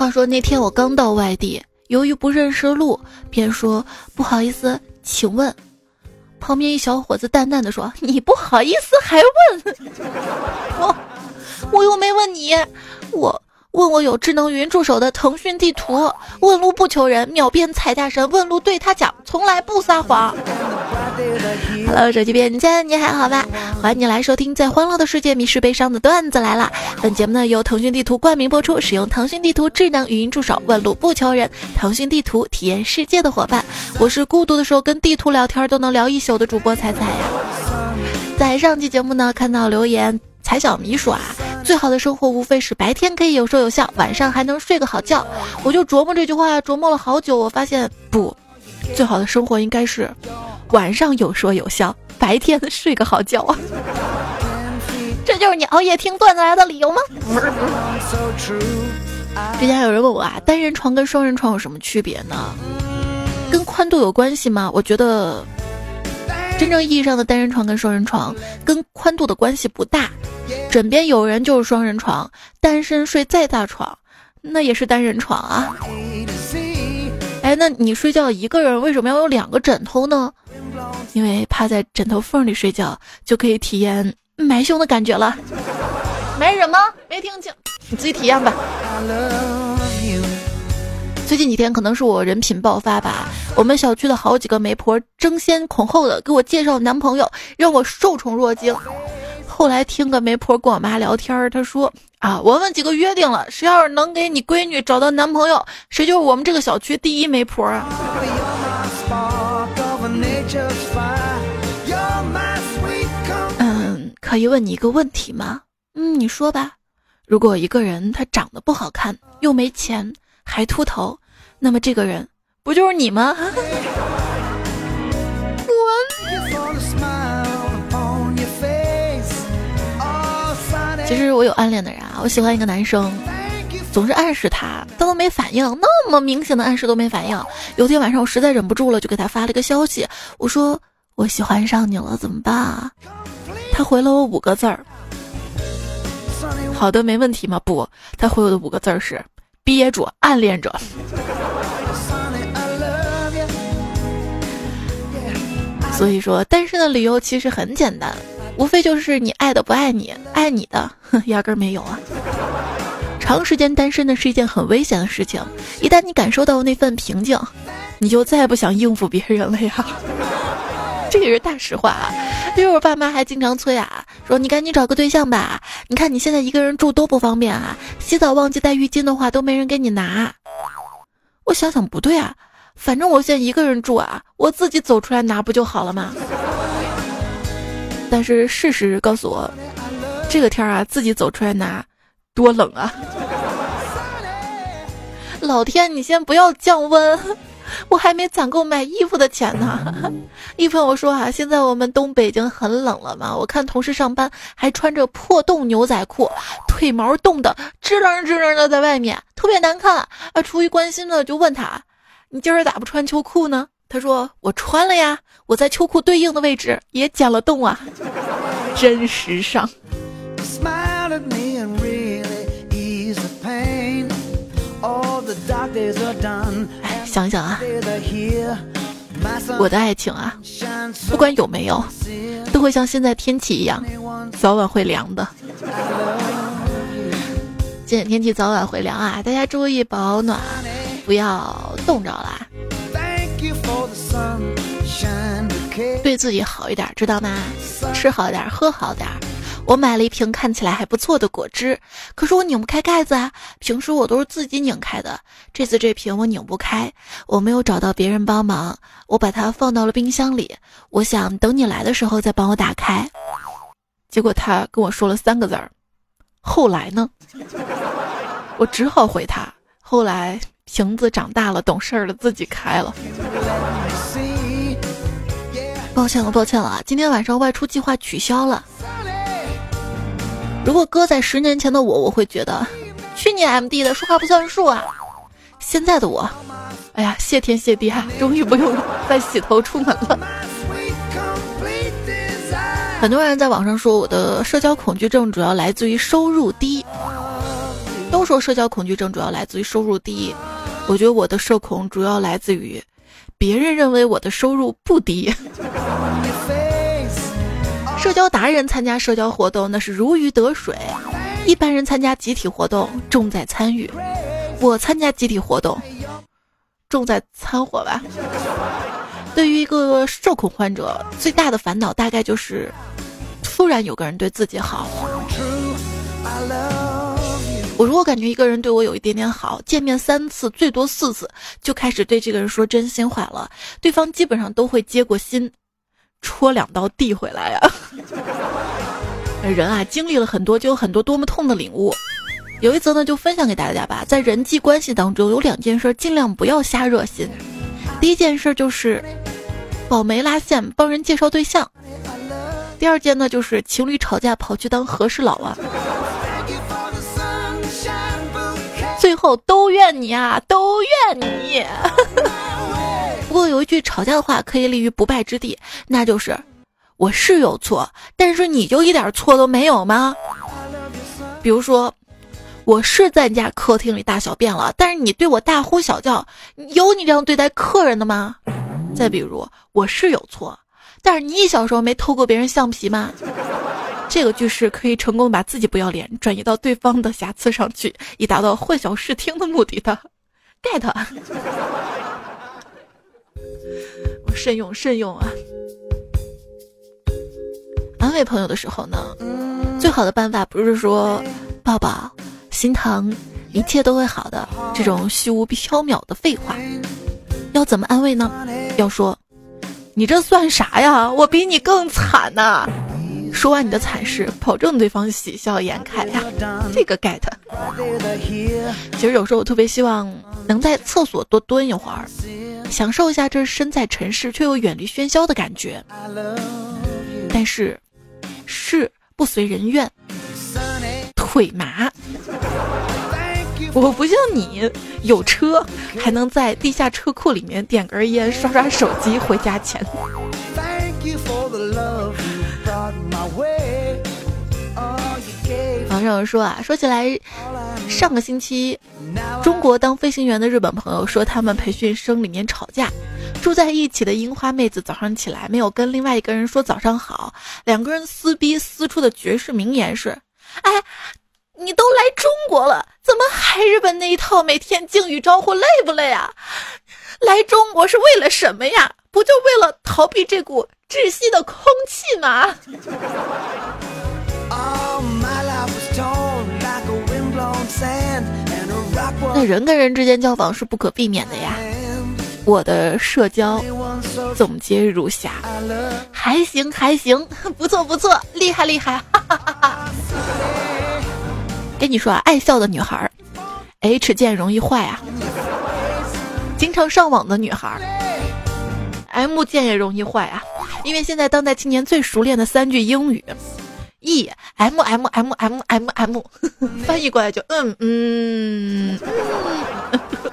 话说那天我刚到外地，由于不认识路，便说不好意思，请问。旁边一小伙子淡淡的说：“你不好意思还问我，我又没问你，我。”问我有智能语音助手的腾讯地图，问路不求人，秒变踩大神。问路对他讲，从来不撒谎。Hello，手机边见，你还好吗？欢迎你来收听《在欢乐的世界迷失悲伤的段子来了》。本节目呢由腾讯地图冠名播出，使用腾讯地图智能语音助手，问路不求人。腾讯地图体验世界的伙伴，我是孤独的时候跟地图聊天都能聊一宿的主播彩彩呀。在上期节目呢，看到留言，彩小迷说啊。最好的生活无非是白天可以有说有笑，晚上还能睡个好觉。我就琢磨这句话，琢磨了好久。我发现不，最好的生活应该是晚上有说有笑，白天睡个好觉啊。这就是你熬夜听段子来的理由吗？之前有人问我啊，单人床跟双人床有什么区别呢？跟宽度有关系吗？我觉得。真正意义上的单人床跟双人床跟宽度的关系不大，枕边有人就是双人床，单身睡再大床，那也是单人床啊。哎，那你睡觉一个人为什么要有两个枕头呢？因为趴在枕头缝里睡觉就可以体验埋胸的感觉了。埋什么？没听清，你自己体验吧。最近几天可能是我人品爆发吧，我们小区的好几个媒婆争先恐后的给我介绍男朋友，让我受宠若惊。后来听个媒婆跟我妈聊天，她说啊，我们几个约定了，谁要是能给你闺女找到男朋友，谁就是我们这个小区第一媒婆啊。嗯，可以问你一个问题吗？嗯，你说吧。如果一个人他长得不好看，又没钱。还秃头，那么这个人不就是你吗？其实我有暗恋的人啊，我喜欢一个男生，总是暗示他，他都没反应，那么明显的暗示都没反应。有天晚上我实在忍不住了，就给他发了一个消息，我说我喜欢上你了，怎么办啊？他回了我五个字儿，好的，没问题吗？不，他回我的五个字儿是。憋住，暗恋着。所以说，单身的理由其实很简单，无非就是你爱的不爱你，爱你的压根儿没有啊。长时间单身呢是一件很危险的事情，一旦你感受到那份平静，你就再也不想应付别人了呀。这也是大实话啊，因为我爸妈还经常催啊，说你赶紧找个对象吧，你看你现在一个人住多不方便啊，洗澡忘记带浴巾的话都没人给你拿。我想想不对啊，反正我现在一个人住啊，我自己走出来拿不就好了吗？但是事实告诉我，这个天啊，自己走出来拿，多冷啊！老天，你先不要降温。我还没攒够买衣服的钱呢。一朋友说啊，现在我们东北已经很冷了嘛。我看同事上班还穿着破洞牛仔裤，腿毛冻得支棱支棱的在外面，特别难看。啊，出于关心呢，就问他，你今儿咋不穿秋裤呢？他说我穿了呀，我在秋裤对应的位置也剪了洞啊，真时尚。想想啊，我的爱情啊，不管有没有，都会像现在天气一样，早晚会凉的。今天天气早晚会凉啊，大家注意保暖，不要冻着了。对自己好一点，知道吗？吃好点，喝好点。我买了一瓶看起来还不错的果汁，可是我拧不开盖子啊。平时我都是自己拧开的，这次这瓶我拧不开，我没有找到别人帮忙，我把它放到了冰箱里。我想等你来的时候再帮我打开。结果他跟我说了三个字儿，后来呢？我只好回他，后来瓶子长大了，懂事儿了，自己开了。抱歉了，抱歉了，今天晚上外出计划取消了。如果搁在十年前的我，我会觉得，去你 M D 的，说话不算数啊！现在的我，哎呀，谢天谢地啊，终于不用再洗头出门了。很多人在网上说我的社交恐惧症主要来自于收入低，都都说社交恐惧症主要来自于收入低，我觉得我的社恐主要来自于别人认为我的收入不低。社交达人参加社交活动那是如鱼得水，一般人参加集体活动重在参与，我参加集体活动重在掺和吧。对于一个社恐患者，最大的烦恼大概就是，突然有个人对自己好。我如果感觉一个人对我有一点点好，见面三次最多四次，就开始对这个人说真心话了，对方基本上都会接过心，戳两刀递回来呀。人啊，经历了很多，就有很多多么痛的领悟。有一则呢，就分享给大家吧。在人际关系当中，有两件事尽量不要瞎热心。第一件事就是保媒拉线，帮人介绍对象；第二件呢，就是情侣吵架跑去当和事佬啊。最后都怨你啊，都怨你。不过有一句吵架的话可以立于不败之地，那就是我是有错，但是你就一点错都没有吗？比如说。我是在你家客厅里大小便了，但是你对我大呼小叫，有你这样对待客人的吗？再比如，我是有错，但是你小时候没偷过别人橡皮吗？这个句式可以成功把自己不要脸转移到对方的瑕疵上去，以达到混淆视听的目的的。get，慎用慎用啊！安慰朋友的时候呢，最好的办法不是说抱抱。心疼，一切都会好的。这种虚无缥缈的废话，要怎么安慰呢？要说，你这算啥呀？我比你更惨呐！说完你的惨事，保证对方喜笑颜开呀。这个 get。其实有时候我特别希望能在厕所多蹲一会儿，享受一下这身在城市却又远离喧嚣的感觉。但是，事不随人愿。腿麻，我不像你有车，还能在地下车库里面点根烟，刷刷手机回家前。网上说啊，说起来，上个星期，中国当飞行员的日本朋友说，他们培训生里面吵架，住在一起的樱花妹子早上起来没有跟另外一个人说早上好，两个人撕逼撕出的绝世名言是：哎。你都来中国了，怎么还日本那一套？每天敬语招呼累不累啊？来中国是为了什么呀？不就为了逃避这股窒息的空气吗？那人跟人之间交往是不可避免的呀。我的社交总结如下：还行还行，不错不错，厉害厉害，哈哈哈哈。跟你说啊，爱笑的女孩，H 键容易坏啊；经常上网的女孩，M 键也容易坏啊。因为现在当代青年最熟练的三句英语，E M M M M M M，翻译过来就嗯嗯，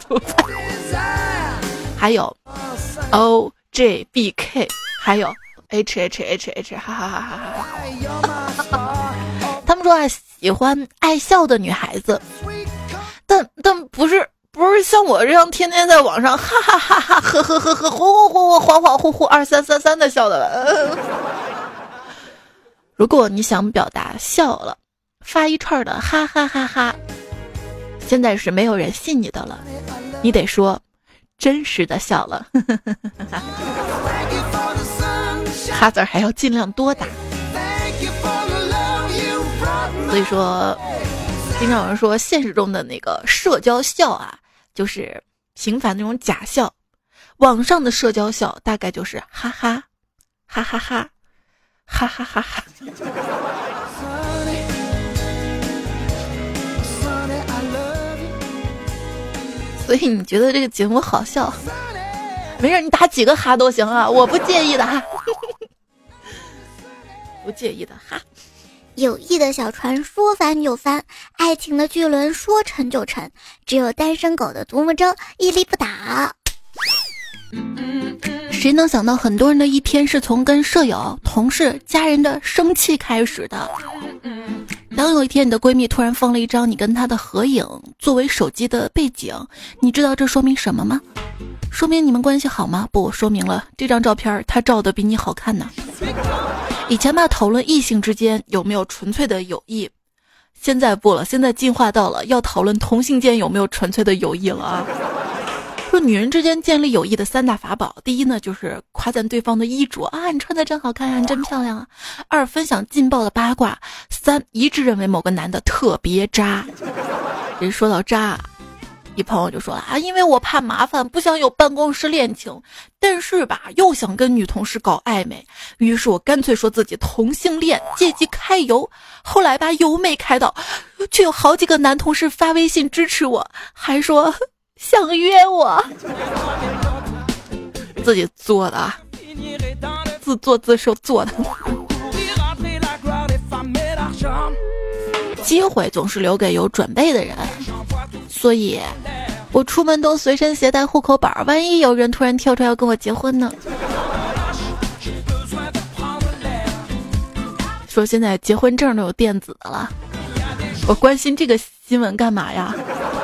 还有 O J B K，还有 H H H H，哈哈哈哈哈哈。他们说啊。喜欢爱笑的女孩子，但但不是不是像我这样天天在网上哈哈哈哈呵呵呵呵恍恍惚恍恍惚惚二三三三的笑的。如果你想表达笑了，发一串的哈哈哈哈，现在是没有人信你的了，你得说真实的笑了，哈字还要尽量多打。所以说，经常有人说现实中的那个社交笑啊，就是频繁那种假笑；网上的社交笑大概就是哈哈，哈哈哈，哈哈哈哈。所以你觉得这个节目好笑？没事，你打几个哈都行啊，我不介意的哈，不介意的哈。友谊的小船说翻就翻，爱情的巨轮说沉就沉，只有单身狗的独木舟屹立不倒。谁能想到很多人的一天是从跟舍友、同事、家人的生气开始的？当有一天你的闺蜜突然放了一张你跟她的合影作为手机的背景，你知道这说明什么吗？说明你们关系好吗？不，说明了这张照片她照的比你好看呢。以前吧，讨论异性之间有没有纯粹的友谊，现在不了，现在进化到了要讨论同性间有没有纯粹的友谊了啊。女人之间建立友谊的三大法宝，第一呢就是夸赞对方的衣着啊，你穿的真好看啊，你真漂亮啊。二分享劲爆的八卦，三一致认为某个男的特别渣。人说到渣，一朋友就说了啊，因为我怕麻烦，不想有办公室恋情，但是吧又想跟女同事搞暧昧，于是我干脆说自己同性恋，借机开油。后来吧油没开到，却有好几个男同事发微信支持我，还说。想约我，自己做的，自作自受做的。机会总是留给有准备的人，所以，我出门都随身携带户口本，万一有人突然跳出来要跟我结婚呢？说现在结婚证都有电子的了，我关心这个新闻干嘛呀？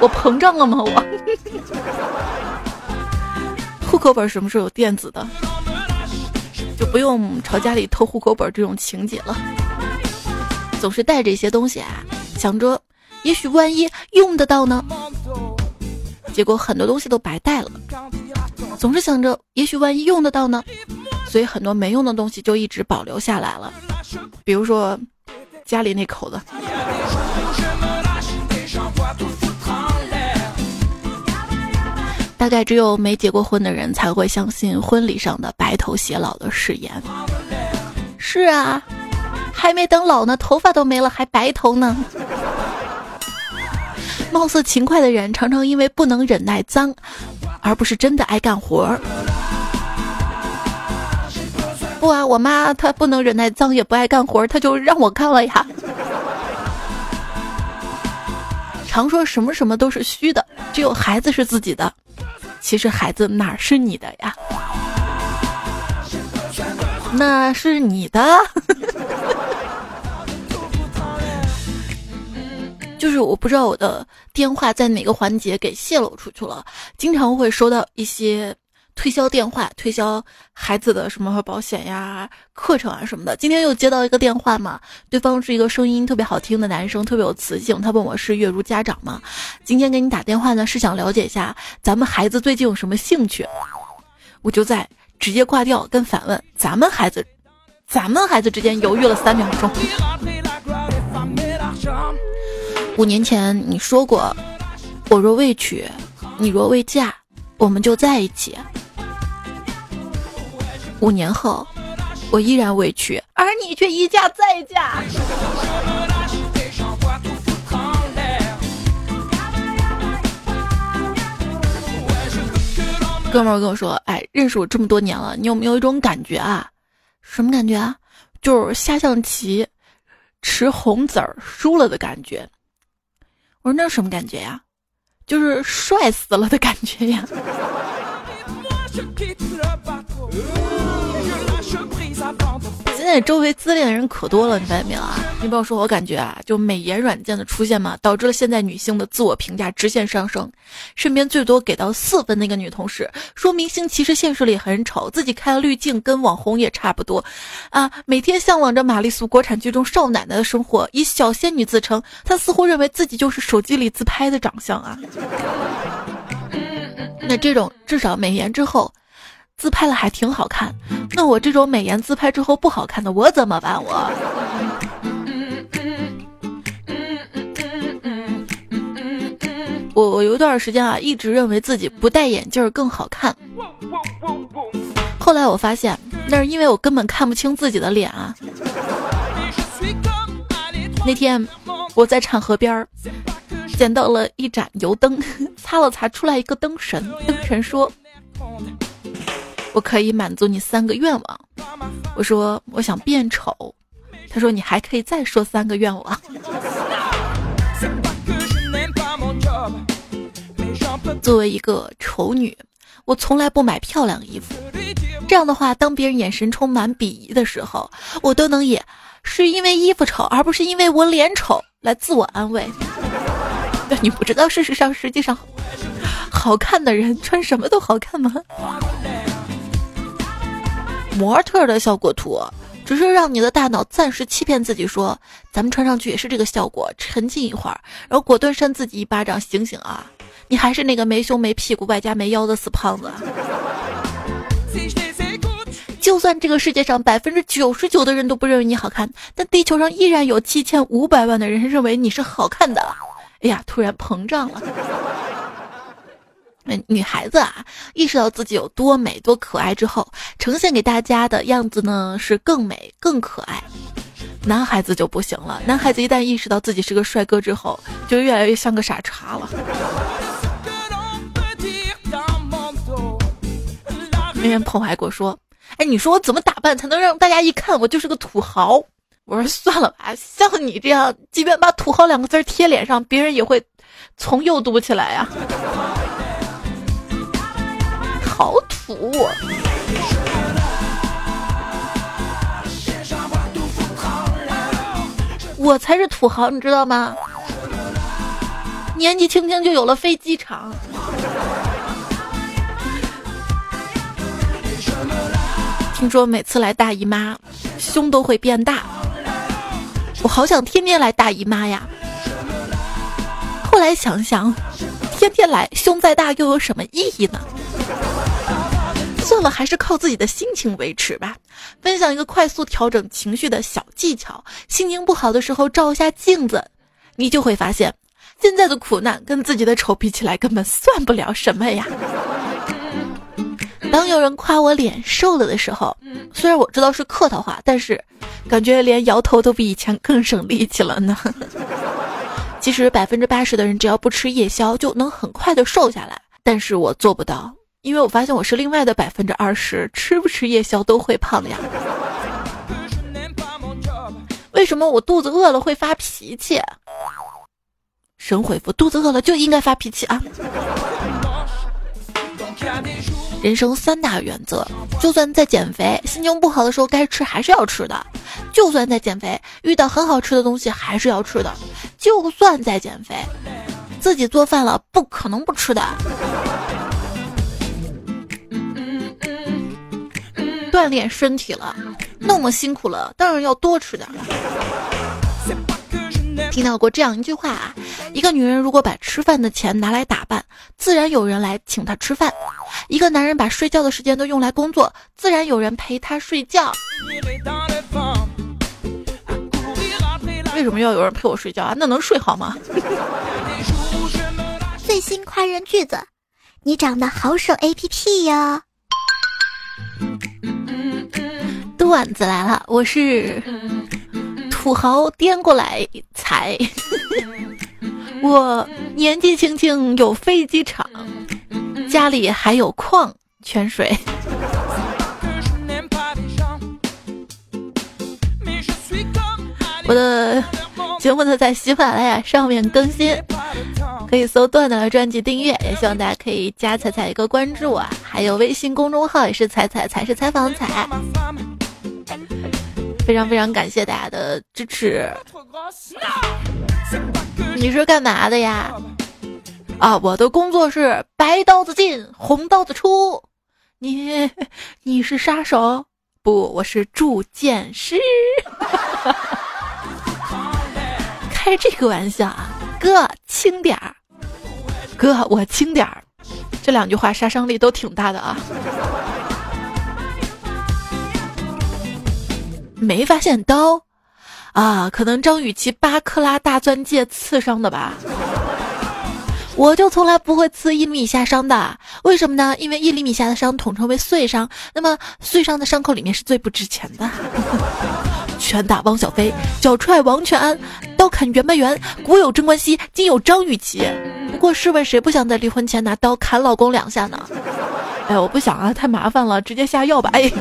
我膨胀了吗？我。户口本什么时候有电子的，就不用朝家里偷户口本这种情节了。总是带着一些东西啊，想着也许万一用得到呢，结果很多东西都白带了。总是想着也许万一用得到呢，所以很多没用的东西就一直保留下来了。比如说家里那口子。大概只有没结过婚的人才会相信婚礼上的白头偕老的誓言。是啊，还没等老呢，头发都没了，还白头呢。貌似勤快的人，常常因为不能忍耐脏，而不是真的爱干活儿。不啊，我妈她不能忍耐脏，也不爱干活，她就让我干了呀。常说什么什么都是虚的，只有孩子是自己的。其实孩子哪是你的呀？那是你的。就是我不知道我的电话在哪个环节给泄露出去了，经常会收到一些。推销电话，推销孩子的什么保险呀、课程啊什么的。今天又接到一个电话嘛，对方是一个声音特别好听的男生，特别有磁性。他问我是月如家长吗？今天给你打电话呢，是想了解一下咱们孩子最近有什么兴趣。我就在直接挂掉，跟反问咱们孩子，咱们孩子之间犹豫了三秒钟。五年前你说过，我若未娶，你若未嫁，我们就在一起。五年后，我依然未娶，而你却一嫁再嫁。哥们儿跟我说：“哎，认识我这么多年了，你有没有一种感觉啊？什么感觉啊？就是下象棋吃红子儿输了的感觉。”我说：“那什么感觉呀？就是帅死了的感觉呀。”现在周围自恋的人可多了，你发现没有啊？你不要说，我感觉啊，就美颜软件的出现嘛，导致了现在女性的自我评价直线上升。身边最多给到四分那个女同事说，明星其实现实里很丑，自己开了滤镜，跟网红也差不多。啊，每天向往着玛丽苏国产剧中少奶奶的生活，以小仙女自称，她似乎认为自己就是手机里自拍的长相啊。那这种至少美颜之后。自拍了还挺好看，那我这种美颜自拍之后不好看的，我怎么办？我，我我有一段时间啊，一直认为自己不戴眼镜更好看。后来我发现，那是因为我根本看不清自己的脸啊。那天我在产河边儿捡到了一盏油灯，擦了擦，出来一个灯神。灯神说。我可以满足你三个愿望，我说我想变丑，他说你还可以再说三个愿望。作为一个丑女，我从来不买漂亮衣服，这样的话，当别人眼神充满鄙夷的时候，我都能以是因为衣服丑，而不是因为我脸丑来自我安慰。但你不知道，事实上，实际上，好看的人穿什么都好看吗？模特的效果图，只是让你的大脑暂时欺骗自己说，咱们穿上去也是这个效果，沉浸一会儿，然后果断扇自己一巴掌，醒醒啊！你还是那个没胸没屁股外加没腰的死胖子。就算这个世界上百分之九十九的人都不认为你好看，但地球上依然有七千五百万的人认为你是好看的。哎呀，突然膨胀了。女孩子啊，意识到自己有多美多可爱之后，呈现给大家的样子呢是更美更可爱。男孩子就不行了，男孩子一旦意识到自己是个帅哥之后，就越来越像个傻叉了。那天朋友还跟我说：“哎，你说我怎么打扮才能让大家一看我就是个土豪？”我说：“算了吧，像你这样，即便把‘土豪’两个字贴脸上，别人也会从右读起来呀。”好土！我才是土豪，你知道吗？年纪轻轻就有了飞机场。听说每次来大姨妈，胸都会变大。我好想天天来大姨妈呀！后来想想，天天来胸再大又有什么意义呢？算了，还是靠自己的心情维持吧。分享一个快速调整情绪的小技巧：心情不好的时候照一下镜子，你就会发现，现在的苦难跟自己的丑比起来，根本算不了什么呀。当有人夸我脸瘦了的时候，虽然我知道是客套话，但是感觉连摇头都比以前更省力气了呢。其实百分之八十的人只要不吃夜宵就能很快的瘦下来，但是我做不到。因为我发现我是另外的百分之二十，吃不吃夜宵都会胖的呀。为什么我肚子饿了会发脾气？神回复：肚子饿了就应该发脾气啊。人生三大原则：就算在减肥，心情不好的时候该吃还是要吃的；就算在减肥，遇到很好吃的东西还是要吃的；就算在减肥，自己做饭了不可能不吃的。锻炼身体了，那么辛苦了，当然要多吃点了。听到过这样一句话啊：一个女人如果把吃饭的钱拿来打扮，自然有人来请她吃饭；一个男人把睡觉的时间都用来工作，自然有人陪他睡觉。为什么要有人陪我睡觉啊？那能睡好吗？最新夸人句子：你长得好省 A P P 哟。段子来了，我是土豪颠过来踩，我年纪轻轻有飞机场，家里还有矿泉水。我的节目呢在喜马拉雅上面更新，可以搜段子的专辑订阅，也希望大家可以加彩彩一个关注啊，还有微信公众号也是彩彩才是采访彩。非常非常感谢大家的支持。你是干嘛的呀？啊，我的工作是白刀子进，红刀子出。你你是杀手？不，我是铸剑师。开这个玩笑啊，哥轻点儿，哥我轻点儿。这两句话杀伤力都挺大的啊。没发现刀，啊，可能张雨绮八克拉大钻戒刺伤的吧。我就从来不会刺一厘米以下伤的，为什么呢？因为一厘米下的伤统称为碎伤，那么碎伤的伤口里面是最不值钱的。拳打汪小菲，脚踹王全安，刀砍袁白元，古有贞观西，今有张雨绮。不过试问谁不想在离婚前拿刀砍老公两下呢？哎，我不想啊，太麻烦了，直接下药吧。哎。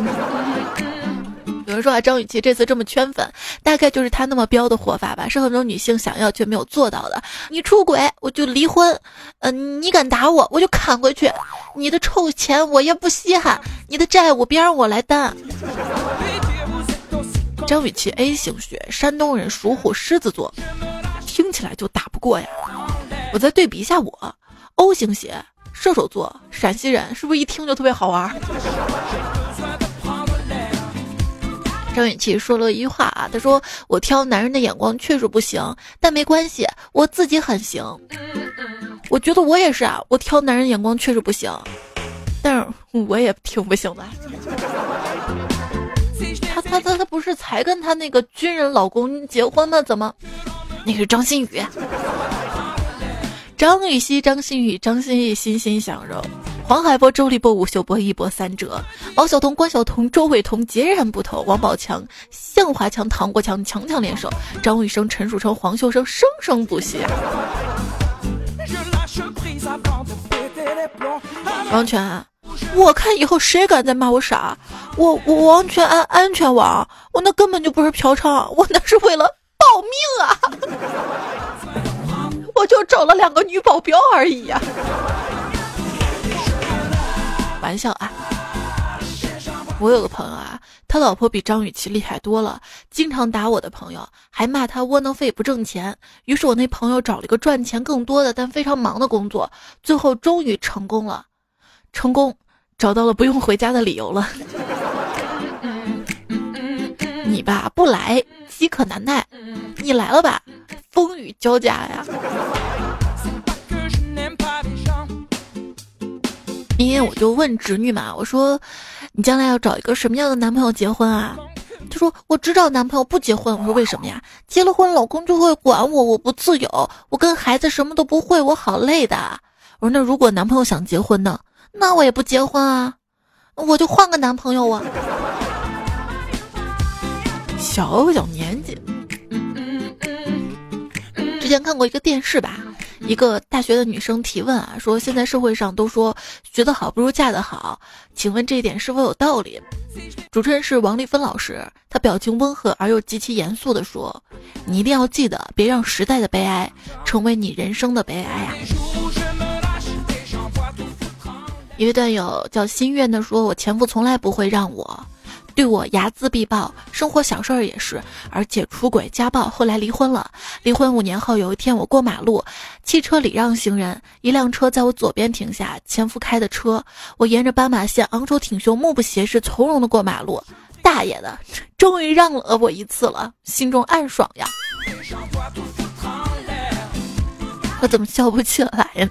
有人说啊，张雨绮这次这么圈粉，大概就是她那么彪的活法吧，是很多女性想要却没有做到的。你出轨我就离婚，嗯，你敢打我我就砍回去，你的臭钱我也不稀罕，你的债务别让我来担。张雨绮 A 型血，山东人，属虎，狮子座，听起来就打不过呀。我再对比一下我，O 型血，射手座，陕西人，是不是一听就特别好玩？张雨绮说了一句话啊，她说：“我挑男人的眼光确实不行，但没关系，我自己很行。”我觉得我也是啊，我挑男人眼光确实不行，但是我也挺不行的。她她她她不是才跟她那个军人老公结婚吗？怎么？那是张馨予。张雨绮、张馨予、张馨予欣欣向荣。黄海波、周立波、吴秀波一波三折，王晓彤、关晓彤、周伟彤截然不同。王宝强、向华强、唐国强强强联手，张雨生、陈树成、黄秀生生生不息。王权，我看以后谁敢再骂我傻，我我王权安安全网，我那根本就不是嫖娼，我那是为了保命啊！我就找了两个女保镖而已呀。玩笑啊！我有个朋友啊，他老婆比张雨绮厉害多了，经常打我的朋友，还骂他窝囊废不挣钱。于是我那朋友找了一个赚钱更多的但非常忙的工作，最后终于成功了，成功找到了不用回家的理由了。你吧不来饥渴难耐，你来了吧风雨交加呀。今天我就问侄女嘛，我说你将来要找一个什么样的男朋友结婚啊？她说我只找男朋友不结婚。我说为什么呀？结了婚老公就会管我，我不自由，我跟孩子什么都不会，我好累的。我说那如果男朋友想结婚呢？那我也不结婚啊，我就换个男朋友啊。小小年纪，之前看过一个电视吧。一个大学的女生提问啊，说现在社会上都说学得好不如嫁得好，请问这一点是否有道理？主持人是王丽芬老师，她表情温和而又极其严肃地说：“你一定要记得，别让时代的悲哀成为你人生的悲哀呀。”一位段友叫心愿的说：“我前夫从来不会让我。”对我睚眦必报，生活小事儿也是，而且出轨家暴，后来离婚了。离婚五年后，有一天我过马路，汽车礼让行人，一辆车在我左边停下，前夫开的车，我沿着斑马线昂首挺胸，目不斜视，从容的过马路。大爷的，终于让了我一次了，心中暗爽呀。我怎么笑不起来呢？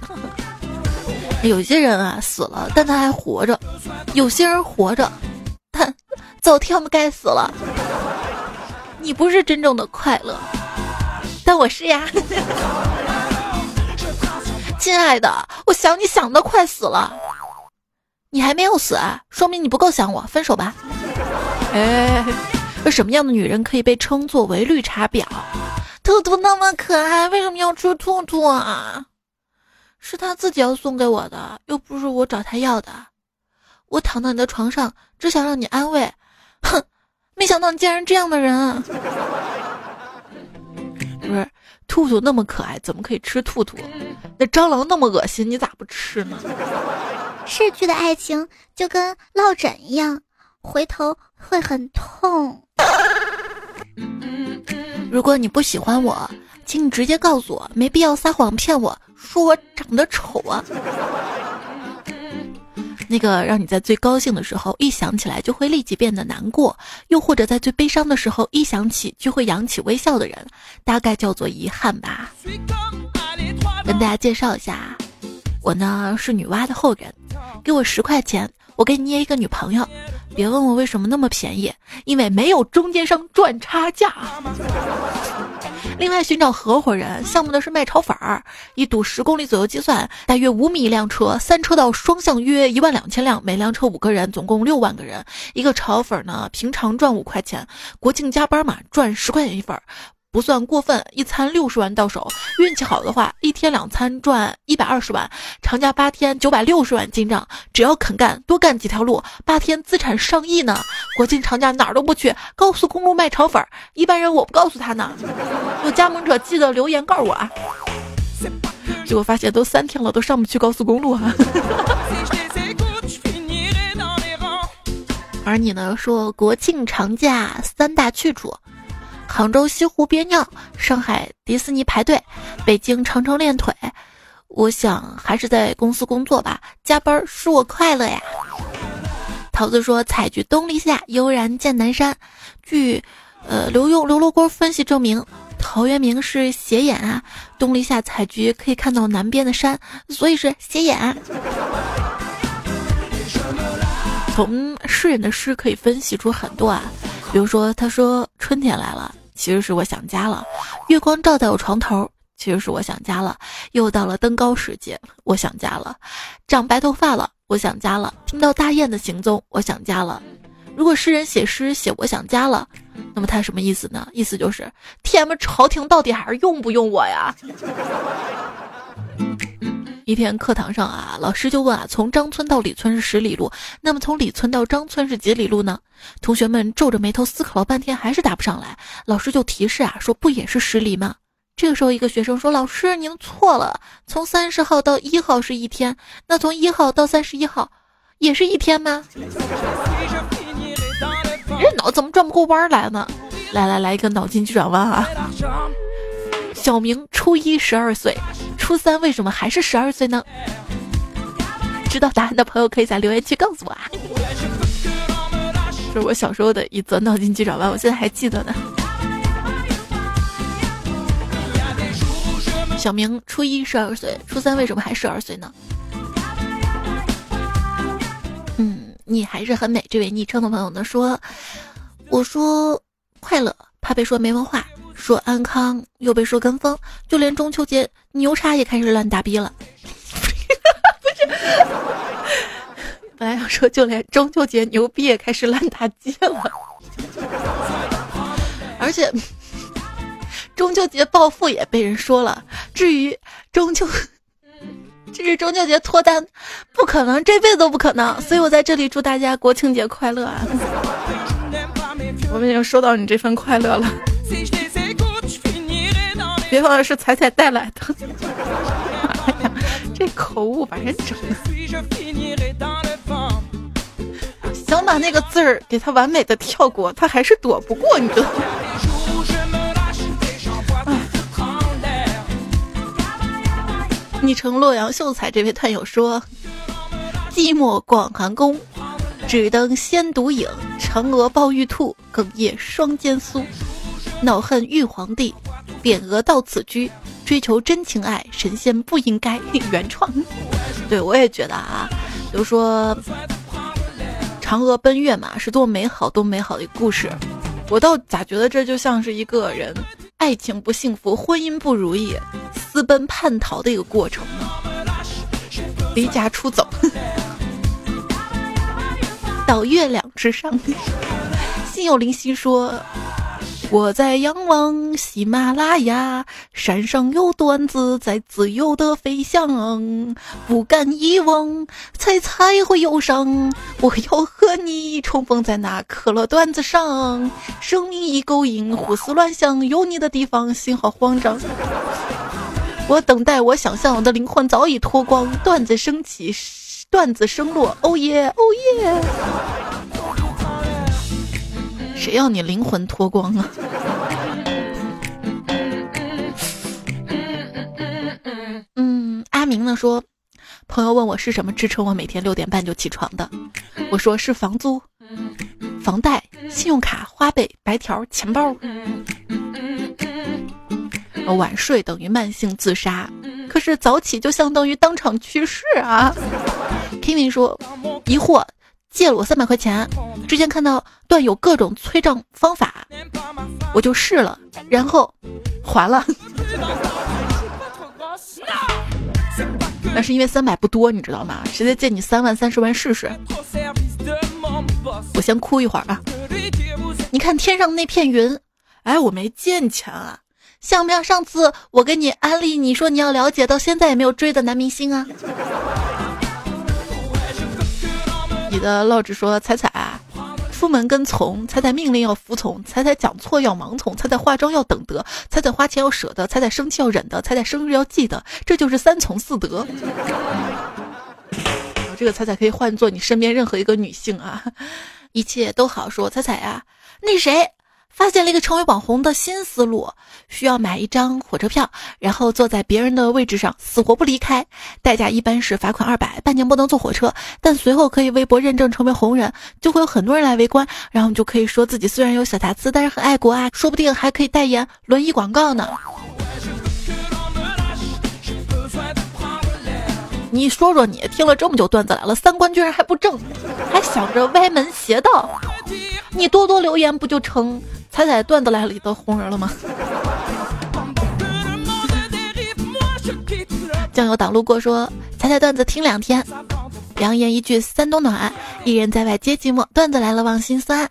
有些人啊死了，但他还活着；有些人活着。但早天不该死了。你不是真正的快乐，但我是呀。亲爱的，我想你想的快死了。你还没有死啊，说明你不够想我。分手吧。哎，什么样的女人可以被称作为绿茶婊？兔兔那么可爱，为什么要吃兔兔啊？是他自己要送给我的，又不是我找他要的。我躺到你的床上，只想让你安慰。哼，没想到你竟然这样的人。不是，兔兔那么可爱，怎么可以吃兔兔？那蟑螂那么恶心，你咋不吃呢？逝去的爱情就跟落枕一样，回头会很痛。如果你不喜欢我，请你直接告诉我，没必要撒谎骗我说我长得丑啊。那个让你在最高兴的时候一想起来就会立即变得难过，又或者在最悲伤的时候一想起就会扬起微笑的人，大概叫做遗憾吧。跟大家介绍一下，我呢是女娲的后人，给我十块钱，我给你捏一个女朋友。别问我为什么那么便宜，因为没有中间商赚差价。另外寻找合伙人，项目的是卖炒粉儿，一堵十公里左右计算，大约五米一辆车，三车道双向约一万两千辆，每辆车五个人，总共六万个人。一个炒粉儿呢，平常赚五块钱，国庆加班嘛赚十块钱一份儿，不算过分，一餐六十万到手，运气好的话，一天两餐赚一百二十万，长假八天九百六十万进账。只要肯干，多干几条路，八天资产上亿呢。国庆长假哪儿都不去，高速公路卖炒粉，一般人我不告诉他呢。有加盟者记得留言告诉我啊。结果发现都三天了，都上不去高速公路啊。而你呢？说国庆长假三大去处：杭州西湖憋尿，上海迪士尼排队，北京长城练腿。我想还是在公司工作吧，加班使我快乐呀。桃子说：采菊东篱下，悠然见南山。据呃刘墉刘罗锅分析证明，陶渊明是斜眼啊，东篱下采菊可以看到南边的山，所以是斜眼。从诗人的诗可以分析出很多啊，比如说他说春天来了，其实是我想家了；月光照在我床头，其实是我想家了；又到了登高时节，我想家了；长白头发了，我想家了；听到大雁的行踪，我想家了。如果诗人写诗写我想家了，那么他什么意思呢？意思就是天们朝廷到底还是用不用我呀？一天课堂上啊，老师就问啊，从张村到李村是十里路，那么从李村到张村是几里路呢？同学们皱着眉头思考了半天，还是答不上来。老师就提示啊，说不也是十里吗？这个时候，一个学生说：“老师，您错了，从三十号到一号是一天，那从一号到三十一号也是一天吗？”人脑怎么转不过弯来呢？来来来，一个脑筋急转弯啊！小明初一十二岁，初三为什么还是十二岁呢？知道答案的朋友可以在留言区告诉我啊！这是我小时候的一则脑筋急转弯，我现在还记得呢。小明初一十二岁，初三为什么还十二岁呢？嗯，你还是很美。这位昵称的朋友呢说，我说快乐，怕被说没文化。说安康又被说跟风，就连中秋节牛叉也开始乱打逼了。不是，本来要说就连中秋节牛逼也开始乱打街了，而且中秋节暴富也被人说了。至于中秋，至于中秋节脱单，不可能，这辈子都不可能。所以我在这里祝大家国庆节快乐啊！我们已经收到你这份快乐了。别忘了是彩彩带来的。哎呀，这口误把人整的。想把那个字儿给他完美的跳过，他还是躲不过，你知道吗？昵称洛阳秀才这位探友说：“寂寞广寒宫，只等仙独影。嫦娥抱玉兔，哽咽双肩酥。恼恨玉皇帝。”匾额到此居，追求真情爱，神仙不应该 原创。对我也觉得啊，比如说嫦娥奔月嘛，是多美好多美好的一个故事。我倒咋觉得这就像是一个人爱情不幸福、婚姻不如意、私奔叛逃的一个过程呢？离家出走，到月亮之上。心有灵犀说。我在仰望喜马拉雅山上有段子在自由的飞翔，不敢遗忘，猜猜会忧伤。我要和你重逢在那可乐段子上，生命已勾引，胡思乱想，有你的地方心好慌张。我等待，我想象，我的灵魂早已脱光，段子升起，段子升落，哦耶，哦耶。谁要你灵魂脱光啊？嗯，阿明呢说，朋友问我是什么支撑我每天六点半就起床的，我说是房租、房贷、信用卡、花呗、白条、钱包。晚睡等于慢性自杀，可是早起就相当于当场去世啊。Kimi 说，疑惑。借了我三百块钱，之前看到段有各种催账方法，我就试了，然后还了。那是因为三百不多，你知道吗？直接借你三万、三十万试试？我先哭一会儿啊！你看天上那片云，哎，我没借你钱啊，像不像上次我给你安利，你说你要了解，到现在也没有追的男明星啊？你的老纸说彩彩，出门跟从，彩彩命令要服从，彩彩讲错要盲从，彩彩化妆要等得，彩彩花钱要舍得，彩彩生气要忍得，彩彩生日要记得，这就是三从四德。这个彩彩可以换做你身边任何一个女性啊，一切都好说。彩彩啊，那谁？发现了一个成为网红的新思路，需要买一张火车票，然后坐在别人的位置上，死活不离开，代价一般是罚款二百，半年不能坐火车。但随后可以微博认证成为红人，就会有很多人来围观，然后你就可以说自己虽然有小瑕疵，但是很爱国啊，说不定还可以代言轮椅广告呢。你说说，你听了这么久段子来了，三观居然还不正，还想着歪门邪道，你多多留言不就成？彩彩段子来了里的红人了吗？酱油党路过说彩彩段子听两天，扬言一句三冬暖，一人在外皆寂寞。段子来了忘心酸，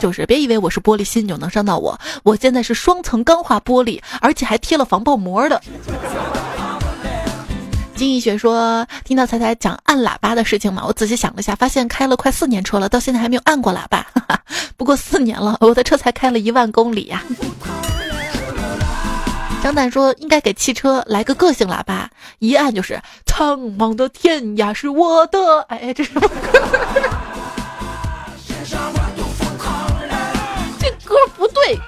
就是别以为我是玻璃心就能伤到我，我现在是双层钢化玻璃，而且还贴了防爆膜的。金逸雪说：“听到彩彩讲按喇叭的事情嘛，我仔细想了一下，发现开了快四年车了，到现在还没有按过喇叭。哈 哈不过四年了，我的车才开了一万公里呀。”张胆说：“应该给汽车来个个性喇叭，一按就是‘苍茫的天涯是我的’。”哎，这什么歌？这歌不对。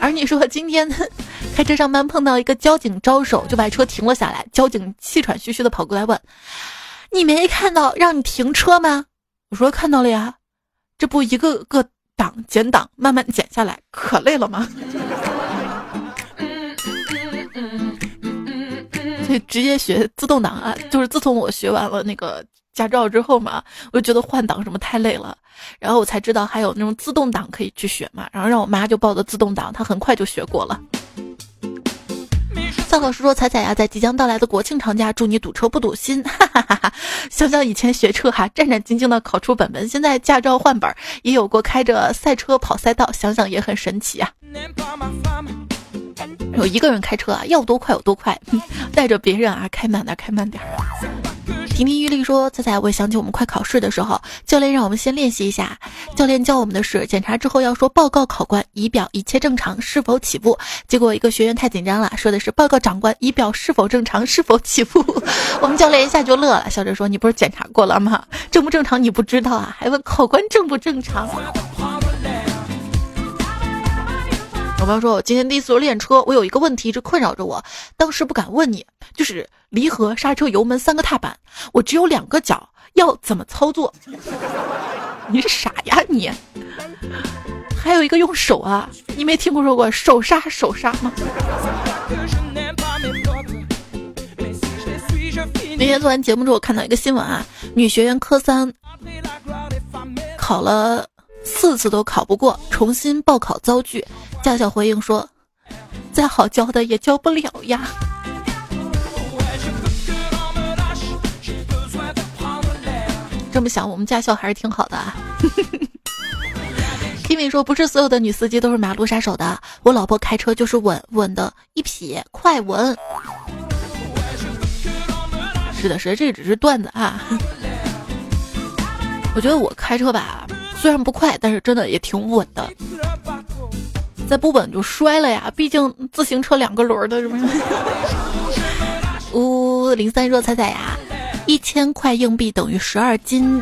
而你说今天 开车上班碰到一个交警招手，就把车停了下来。交警气喘吁吁的跑过来问：“你没看到让你停车吗？”我说：“看到了呀，这不一个个档减档，慢慢减下来，可累了吗？” 所以直接学自动挡啊，就是自从我学完了那个。驾照之后嘛，我就觉得换挡什么太累了，然后我才知道还有那种自动挡可以去学嘛，然后让我妈就报的自动挡，她很快就学过了。三老师说：“彩彩呀，在即将到来的国庆长假，祝你堵车不堵心。”哈哈哈哈想想以前学车哈，战战兢兢的考出本本，现在驾照换本，也有过开着赛车跑赛道，想想也很神奇啊。有一个人开车啊，要多快有多快，带着别人啊，开慢点开慢点。亭亭玉立说：“彩彩，我想起我们快考试的时候，教练让我们先练习一下。教练教我们的是，检查之后要说报告考官，仪表一切正常，是否起步。结果一个学员太紧张了，说的是报告长官，仪表是否正常，是否起步。我们教练一下就乐了，笑着说：你不是检查过了吗？正不正常你不知道啊？还问考官正不正常？”我朋友说：“我今天第一次练车，我有一个问题一直困扰着我，当时不敢问你，就是离合、刹车、油门三个踏板，我只有两个脚，要怎么操作？你是傻呀你？还有一个用手啊，你没听说过手刹手刹吗？那天做完节目之后，我看到一个新闻啊，女学员科三考了。”四次都考不过，重新报考遭拒。驾校回应说：“再好教的也教不了呀。”这么想，我们驾校还是挺好的啊。Kimi 说：“不是所有的女司机都是马路杀手的，我老婆开车就是稳稳的一撇，快稳。”是的，是的，这只是段子啊。我觉得我开车吧。虽然不快，但是真的也挺稳的。再不稳就摔了呀！毕竟自行车两个轮的，是不是？呜，零三说彩彩呀，一千块硬币等于十二斤，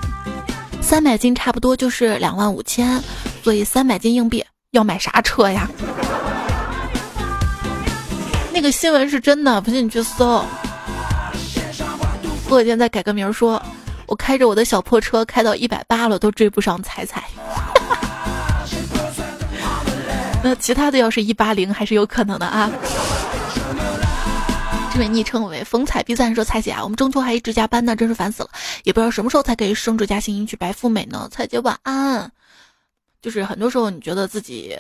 三百斤差不多就是两万五千，所以三百斤硬币要买啥车呀？那个新闻是真的，不信你去搜。过几天再改个名说。我开着我的小破车开到一百八了，都追不上彩彩。那其他的要是一八零，还是有可能的啊。这位昵称为风采必赞说：“彩姐啊，我们中秋还一直加班呢，真是烦死了，也不知道什么时候才可以升职加薪，迎娶白富美呢。”彩姐晚安。就是很多时候，你觉得自己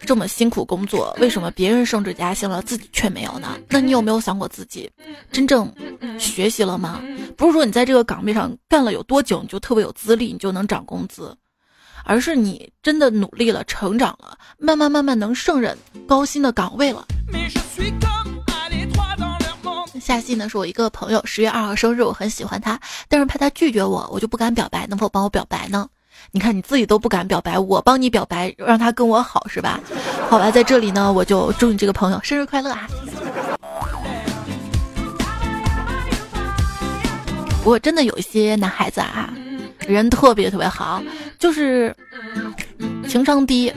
这么辛苦工作，为什么别人升职加薪了，自己却没有呢？那你有没有想过自己真正学习了吗？不是说你在这个岗位上干了有多久，你就特别有资历，你就能涨工资，而是你真的努力了，成长了，慢慢慢慢能胜任高薪的岗位了。下戏呢是我一个朋友，十月二号生日，我很喜欢他，但是怕他拒绝我，我就不敢表白，能否帮我表白呢？你看你自己都不敢表白，我帮你表白，让他跟我好是吧？好吧，在这里呢，我就祝你这个朋友生日快乐啊！不过真的有一些男孩子啊，人特别特别好，就是情商低，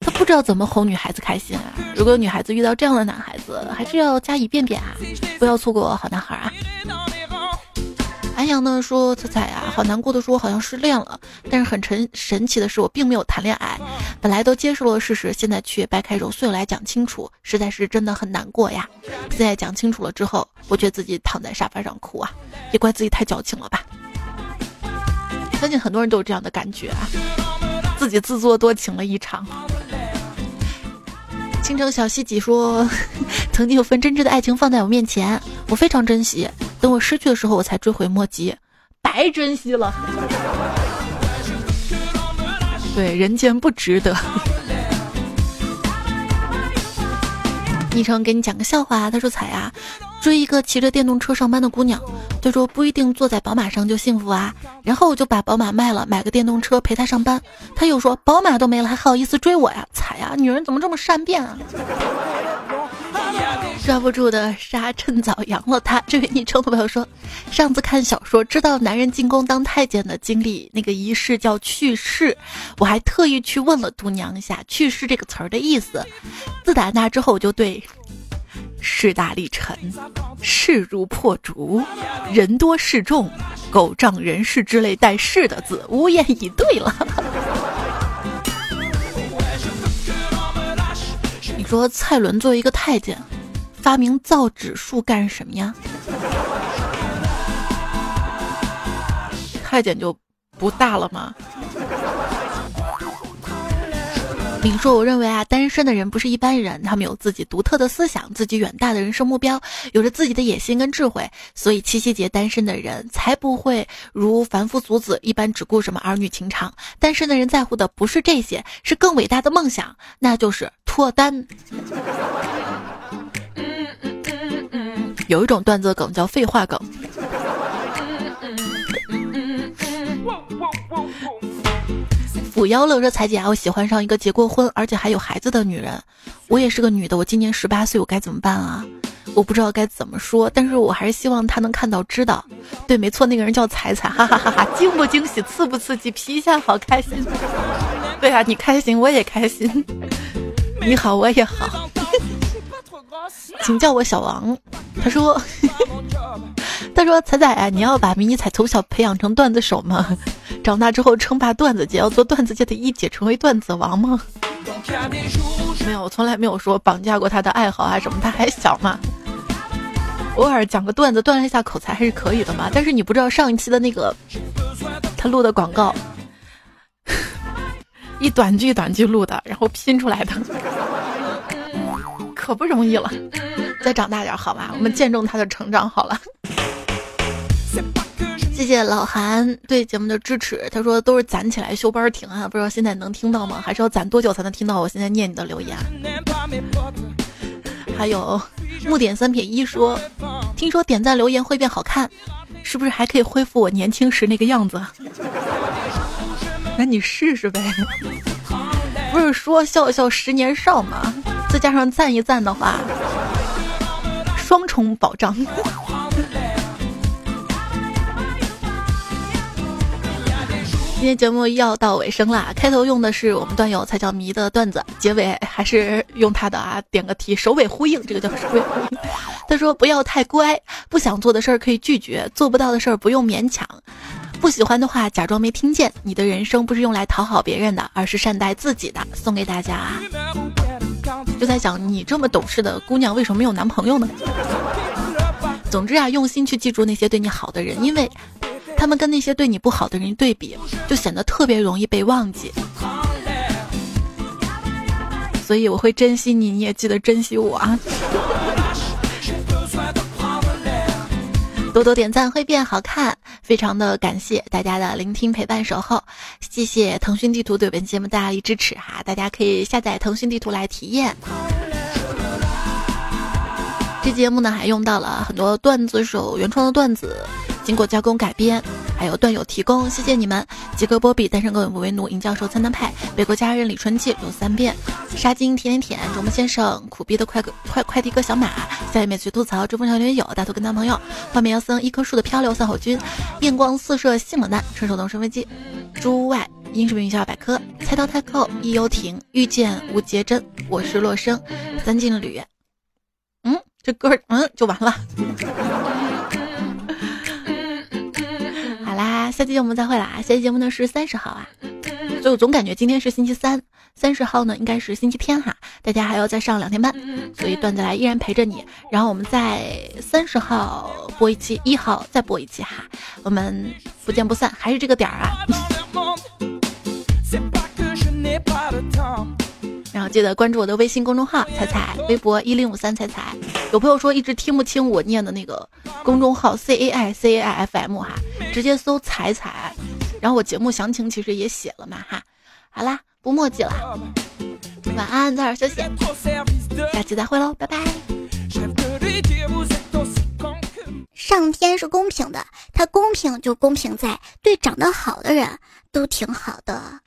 他不知道怎么哄女孩子开心啊。如果女孩子遇到这样的男孩子，还是要加以辨别啊，不要错过好男孩啊。安阳呢说：“彩彩啊，好难过的说，我好像失恋了。但是很神神奇的是，我并没有谈恋爱。本来都接受了事实，现在却掰开揉碎来讲清楚，实在是真的很难过呀。现在讲清楚了之后，我觉得自己躺在沙发上哭啊，也怪自己太矫情了吧。相信很多人都有这样的感觉啊，自己自作多情了一场。”倾城小西几说：“ 曾经有份真挚的爱情放在我面前，我非常珍惜。”等我失去的时候，我才追悔莫及，白珍惜了。对，人间不值得。昵称给你讲个笑话，他说：“彩啊，追一个骑着电动车上班的姑娘，他说不一定坐在宝马上就幸福啊。然后我就把宝马卖了，买个电动车陪她上班。他又说宝马都没了，还好意思追我呀？彩呀，女人怎么这么善变啊？” 抓不住的沙趁早扬了他。这位昵称的朋友说，上次看小说知道男人进宫当太监的经历，那个仪式叫去世。我还特意去问了度娘一下“去世”这个词儿的意思。自打那之后，我就对“势大力沉”“势如破竹”“人多势众”“狗仗人势”之类带“势”的字无言以对了。你说蔡伦作为一个太监。发明造纸术干什么呀？太监就不大了吗？你说，我认为啊，单身的人不是一般人，他们有自己独特的思想，自己远大的人生目标，有着自己的野心跟智慧，所以七夕节单身的人才不会如凡夫俗子一般只顾什么儿女情长。单身的人在乎的不是这些，是更伟大的梦想，那就是脱单。有一种段子梗叫废话梗。五幺六说：“彩姐啊，我喜欢上一个结过婚而且还有孩子的女人。我也是个女的，我今年十八岁，我该怎么办啊？我不知道该怎么说，但是我还是希望她能看到知道。对，没错，那个人叫彩彩，哈哈哈哈！惊不惊喜，刺不刺激，皮一下好开心。对啊，你开心我也开心，你好我也好。”请叫我小王。他说：“他说彩彩，你要把迷你彩从小培养成段子手吗？长大之后称霸段子界，要做段子界的一姐，成为段子王吗？”没有，我从来没有说绑架过他的爱好啊什么。他还小嘛，偶尔讲个段子，锻炼一下口才还是可以的嘛。但是你不知道上一期的那个他录的广告，一短句短句录的，然后拼出来的。可不容易了，再长大点好吧，我们见证他的成长好了。谢谢老韩对节目的支持，他说都是攒起来休班停啊，不知道现在能听到吗？还是要攒多久才能听到？我现在念你的留言。还有木点三撇一说，听说点赞留言会变好看，是不是还可以恢复我年轻时那个样子？那你试试呗。不是说笑笑十年少吗？再加上赞一赞的话，双重保障。今天节目要到尾声啦，开头用的是我们段友才叫迷的段子，结尾还是用他的啊，点个题，首尾呼应，这个叫首尾呼应。他说不要太乖，不想做的事儿可以拒绝，做不到的事儿不用勉强，不喜欢的话假装没听见。你的人生不是用来讨好别人的，而是善待自己的。送给大家。就在想，你这么懂事的姑娘，为什么没有男朋友呢？总之啊，用心去记住那些对你好的人，因为他们跟那些对你不好的人对比，就显得特别容易被忘记。所以我会珍惜你，你也记得珍惜我啊！多多点赞会变好看，非常的感谢大家的聆听、陪伴、守候，谢谢腾讯地图对本节目大力支持哈！大家可以下载腾讯地图来体验。这节目呢还用到了很多段子手原创的段子，经过加工改编。还有段友提供，谢谢你们。吉格波比单身狗永不为奴，尹教授参单派，北国家人李春季有三遍，沙金甜甜甜，卓木先生苦逼的快快快递哥小马，下面去吐槽，追风小女友，大头跟男朋友，画面妖僧一棵树的漂流三好君，艳光四射性冷淡，纯手动升飞机，诸外英式名校百科，菜刀太扣，易幽亭，遇见吴杰珍，我是洛生，三进旅，嗯，这歌嗯就完了。下期节目再会啦！下期节目呢是三十号啊，所以我总感觉今天是星期三，三十号呢应该是星期天哈。大家还要再上两天班，所以段子来依然陪着你。然后我们在三十号播一期，一号再播一期哈，我们不见不散，还是这个点儿啊。记得关注我的微信公众号“彩彩”，微博一零五三彩彩。有朋友说一直听不清我念的那个公众号 C A I C A I F M 哈，直接搜“彩彩”。然后我节目详情其实也写了嘛哈。好啦，不墨迹了，晚安，早点休息，下期再会喽，拜拜。上天是公平的，他公平就公平在对长得好的人都挺好的。